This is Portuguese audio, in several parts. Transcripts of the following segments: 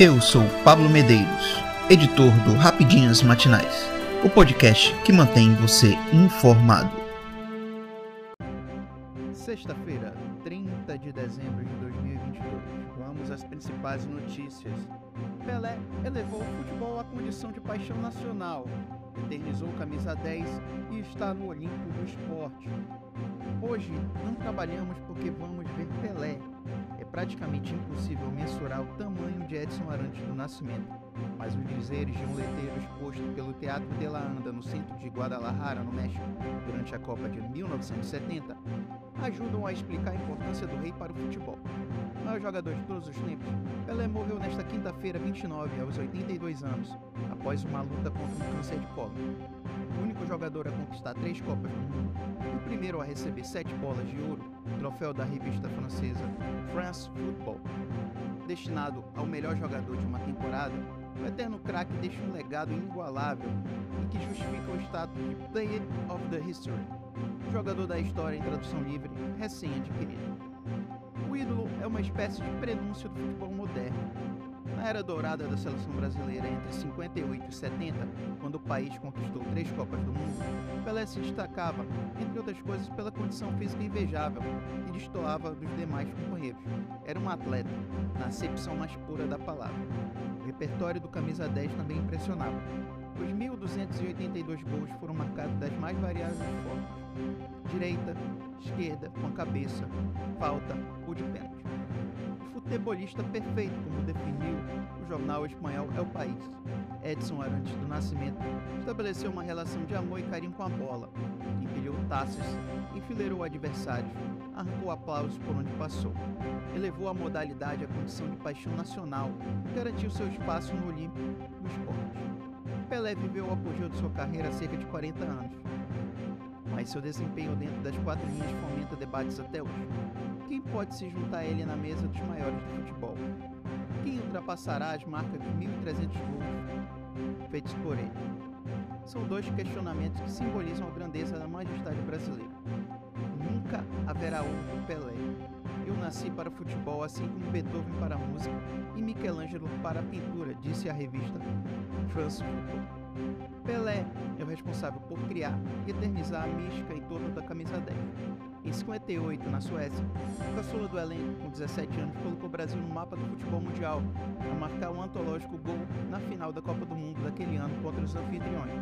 Eu sou Pablo Medeiros, editor do Rapidinhas Matinais, o podcast que mantém você informado. Sexta-feira, 30 de dezembro de 2022. Vamos às principais notícias. Pelé elevou o futebol à condição de paixão nacional, eternizou camisa 10 e está no Olimpo do esporte. Hoje não trabalhamos porque vamos ver Pelé, praticamente impossível mensurar o tamanho de Edson Arantes do Nascimento, mas os dizeres de um letreiro exposto pelo Teatro de la Anda no centro de Guadalajara, no México, durante a Copa de 1970, ajudam a explicar a importância do rei para o futebol. O maior jogador de todos os tempos, Pelé morreu nesta quinta-feira 29, aos 82 anos, após uma luta contra um câncer de colo. O único jogador a conquistar três Copas do Mundo e o primeiro a receber sete bolas de ouro, troféu da revista francesa France Football. Destinado ao melhor jogador de uma temporada, o eterno craque deixa um legado inigualável e que justifica o status de Player of the History, jogador da história em tradução livre, recém-adquirido. O ídolo é uma espécie de prenúncio do futebol moderno, na era dourada da seleção brasileira entre 58 e 70, quando o país conquistou três Copas do Mundo, Pelé se destacava, entre outras coisas, pela condição física invejável e destoava dos demais companheiros. Era um atleta, na acepção mais pura da palavra. O repertório do camisa 10 também impressionava. Os 1.282 gols foram marcados das mais variadas formas: direita, esquerda, com a cabeça, falta ou de pênalti futebolista perfeito, como definiu o jornal espanhol El País. Edson Arantes do Nascimento estabeleceu uma relação de amor e carinho com a bola, empilhou taças, enfileirou adversários, arrancou aplausos por onde passou, elevou a modalidade à condição de paixão nacional e garantiu seu espaço no Olímpico do esporte. Pelé viveu o apogeu de sua carreira há cerca de 40 anos, mas seu desempenho dentro das quatro linhas fomenta debates até hoje. Quem pode se juntar a ele na mesa dos maiores do futebol? Quem ultrapassará as marcas de 1.300 gols feitos por ele? São dois questionamentos que simbolizam a grandeza da majestade brasileira. Nunca haverá outro Pelé. Eu nasci para o futebol assim como Beethoven para a música e Michelangelo para a pintura, disse a revista France Football. Pelé é o responsável por criar e eternizar a mística em torno da camisa 10. Em 58, na Suécia, o caçula do elenco, com 17 anos, colocou o Brasil no mapa do futebol mundial, a marcar um antológico gol na final da Copa do Mundo daquele ano contra os anfitriões,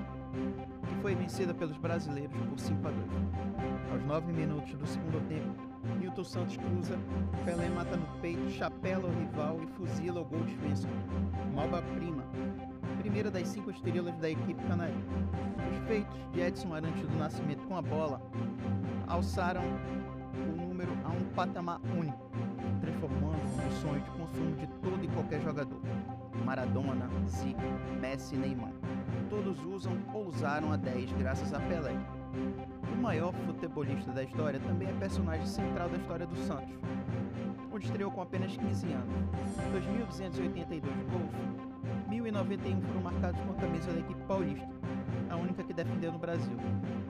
que foi vencida pelos brasileiros por 5 a 2. Aos 9 minutos do segundo tempo, Nilton Santos cruza, Pelé mata no peito, chapela o rival e fuzila o gol defensivo. Uma obra-prima, primeira das cinco estrelas da equipe canarinha. Os feitos de Edson Arantes do Nascimento com a bola alçaram o número a um patamar único, transformando no sonho de consumo de todo e qualquer jogador. Maradona, Zico, Messi e Neymar. Todos usam ou usaram a 10 graças a Pelé. O maior futebolista da história também é personagem central da história do Santos, onde estreou com apenas 15 anos. 2.282 gols, 1.091 foram marcados com a camisa da equipe paulista, a única que defendeu no Brasil.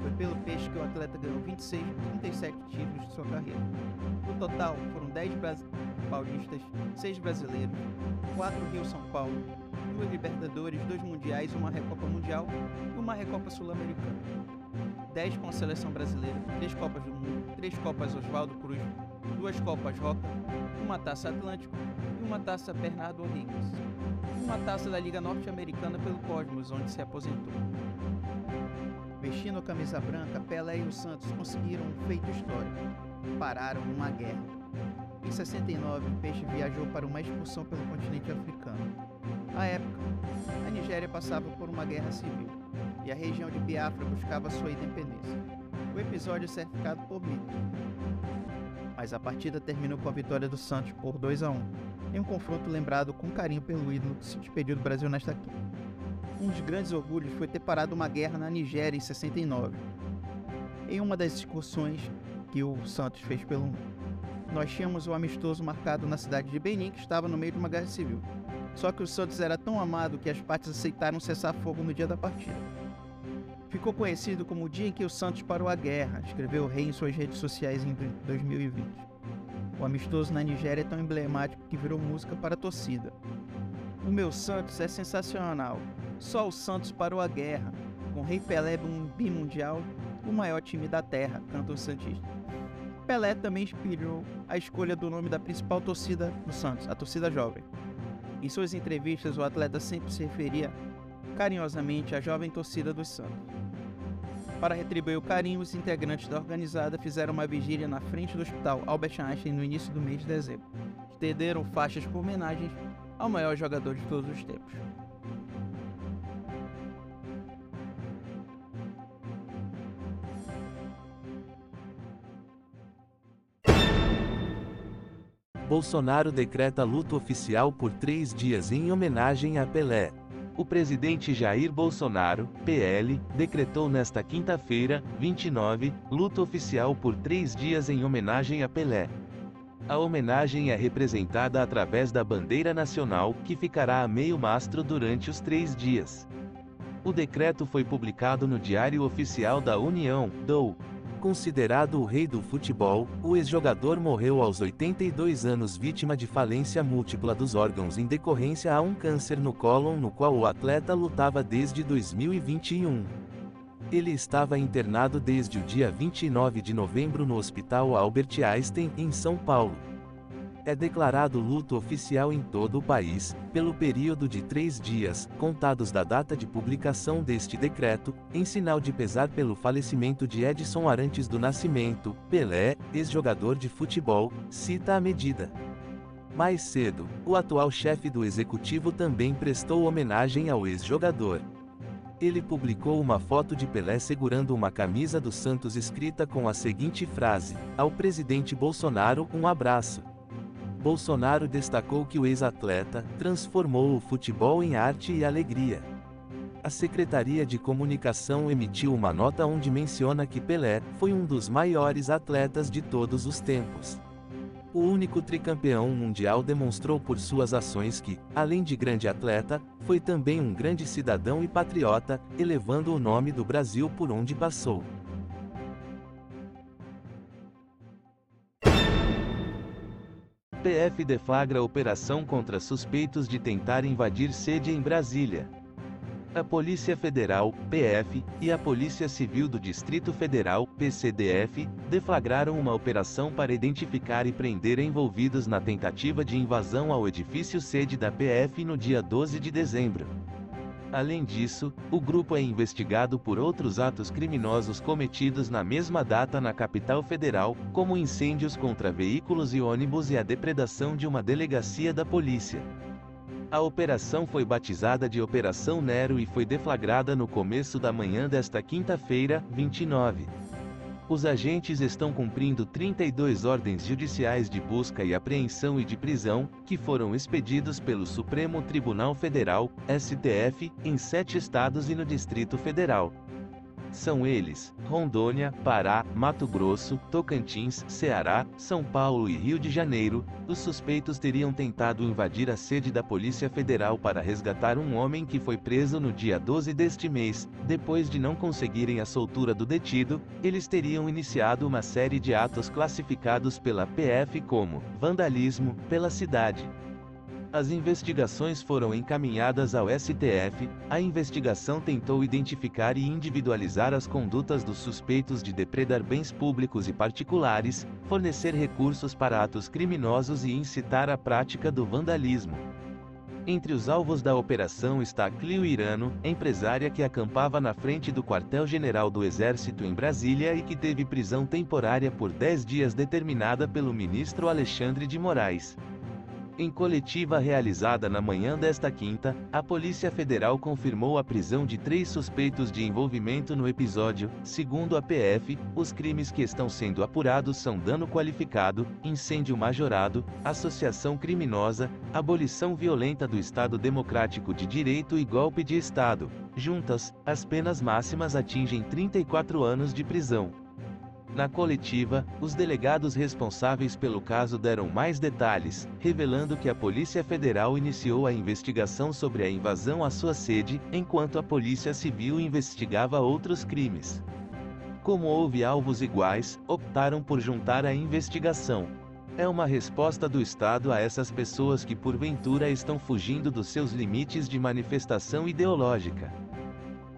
Foi pelo Peixe que o atleta ganhou 26 de 37 títulos de sua carreira. No total, foram 10 paulistas, 6 brasileiros, 4 Rio-São Paulo, 2 Libertadores, 2 Mundiais, uma Recopa Mundial e uma Recopa Sul-Americana. 10 com a seleção brasileira, 3 Copas do Mundo, 3 Copas Oswaldo Cruz, 2 Copas Roca, uma Taça Atlântico e uma Taça Bernardo O'Higgins. Uma taça da Liga Norte-Americana pelo Cosmos, onde se aposentou. Vestindo a camisa branca, Pelé e os Santos conseguiram um feito histórico. Pararam uma guerra. Em 69, o Peixe viajou para uma expulsão pelo continente africano. À época, a Nigéria passava por uma guerra civil e a região de Biafra buscava sua independência. O episódio é cercado por mitos. Mas a partida terminou com a vitória do Santos por 2 a 1, em um confronto lembrado com carinho pelo ídolo que se despediu do Brasil nesta quinta. Um dos grandes orgulhos foi ter parado uma guerra na Nigéria em 69, em uma das excursões que o Santos fez pelo mundo. Nós tínhamos o amistoso marcado na cidade de Benin, que estava no meio de uma guerra civil. Só que o Santos era tão amado que as partes aceitaram cessar fogo no dia da partida. Ficou conhecido como o dia em que o Santos parou a guerra, escreveu o rei em suas redes sociais em 2020. O amistoso na Nigéria é tão emblemático que virou música para a torcida. O meu Santos é sensacional. Só o Santos parou a guerra. Com o Rei Pelé um bimundial, o maior time da terra, canta o Santista. Pelé também inspirou a escolha do nome da principal torcida do Santos, a torcida jovem. Em suas entrevistas, o atleta sempre se referia carinhosamente à jovem torcida dos Santos. Para retribuir o carinho, os integrantes da organizada fizeram uma vigília na frente do hospital Albert Einstein no início do mês de dezembro. Estenderam faixas por homenagens ao maior jogador de todos os tempos. Bolsonaro decreta luto oficial por três dias em homenagem a Pelé. O presidente Jair Bolsonaro, PL, decretou nesta quinta-feira, 29, luto oficial por três dias em homenagem a Pelé. A homenagem é representada através da bandeira nacional, que ficará a meio mastro durante os três dias. O decreto foi publicado no Diário Oficial da União, DOU. Considerado o rei do futebol, o ex-jogador morreu aos 82 anos vítima de falência múltipla dos órgãos em decorrência a um câncer no cólon no qual o atleta lutava desde 2021. Ele estava internado desde o dia 29 de novembro no Hospital Albert Einstein, em São Paulo é declarado luto oficial em todo o país, pelo período de três dias, contados da data de publicação deste decreto, em sinal de pesar pelo falecimento de Edson Arantes do Nascimento, Pelé, ex-jogador de futebol, cita a medida. Mais cedo, o atual chefe do executivo também prestou homenagem ao ex-jogador. Ele publicou uma foto de Pelé segurando uma camisa do Santos escrita com a seguinte frase: Ao presidente Bolsonaro, um abraço. Bolsonaro destacou que o ex-atleta transformou o futebol em arte e alegria. A Secretaria de Comunicação emitiu uma nota onde menciona que Pelé foi um dos maiores atletas de todos os tempos. O único tricampeão mundial demonstrou por suas ações que, além de grande atleta, foi também um grande cidadão e patriota, elevando o nome do Brasil por onde passou. PF deflagra operação contra suspeitos de tentar invadir sede em Brasília. A Polícia Federal, PF, e a Polícia Civil do Distrito Federal, PCDF, deflagraram uma operação para identificar e prender envolvidos na tentativa de invasão ao edifício sede da PF no dia 12 de dezembro. Além disso, o grupo é investigado por outros atos criminosos cometidos na mesma data na capital federal, como incêndios contra veículos e ônibus e a depredação de uma delegacia da polícia. A operação foi batizada de Operação Nero e foi deflagrada no começo da manhã desta quinta-feira, 29. Os agentes estão cumprindo 32 ordens judiciais de busca e apreensão e de prisão, que foram expedidos pelo Supremo Tribunal Federal, STF, em sete estados e no Distrito Federal. São eles: Rondônia, Pará, Mato Grosso, Tocantins, Ceará, São Paulo e Rio de Janeiro. Os suspeitos teriam tentado invadir a sede da Polícia Federal para resgatar um homem que foi preso no dia 12 deste mês. Depois de não conseguirem a soltura do detido, eles teriam iniciado uma série de atos classificados pela PF como vandalismo pela cidade, as investigações foram encaminhadas ao STF. A investigação tentou identificar e individualizar as condutas dos suspeitos de depredar bens públicos e particulares, fornecer recursos para atos criminosos e incitar a prática do vandalismo. Entre os alvos da operação está Clio Irano, empresária que acampava na frente do quartel-general do Exército em Brasília e que teve prisão temporária por 10 dias determinada pelo ministro Alexandre de Moraes. Em coletiva realizada na manhã desta quinta, a Polícia Federal confirmou a prisão de três suspeitos de envolvimento no episódio. Segundo a PF, os crimes que estão sendo apurados são dano qualificado, incêndio majorado, associação criminosa, abolição violenta do Estado Democrático de Direito e golpe de Estado. Juntas, as penas máximas atingem 34 anos de prisão. Na coletiva, os delegados responsáveis pelo caso deram mais detalhes, revelando que a Polícia Federal iniciou a investigação sobre a invasão à sua sede, enquanto a Polícia Civil investigava outros crimes. Como houve alvos iguais, optaram por juntar a investigação. É uma resposta do Estado a essas pessoas que porventura estão fugindo dos seus limites de manifestação ideológica.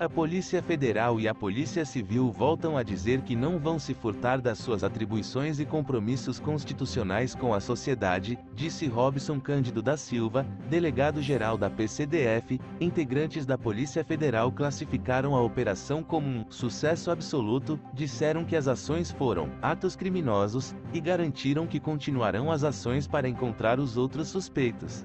A Polícia Federal e a Polícia Civil voltam a dizer que não vão se furtar das suas atribuições e compromissos constitucionais com a sociedade, disse Robson Cândido da Silva, delegado-geral da PCDF. Integrantes da Polícia Federal classificaram a operação como um sucesso absoluto, disseram que as ações foram atos criminosos e garantiram que continuarão as ações para encontrar os outros suspeitos.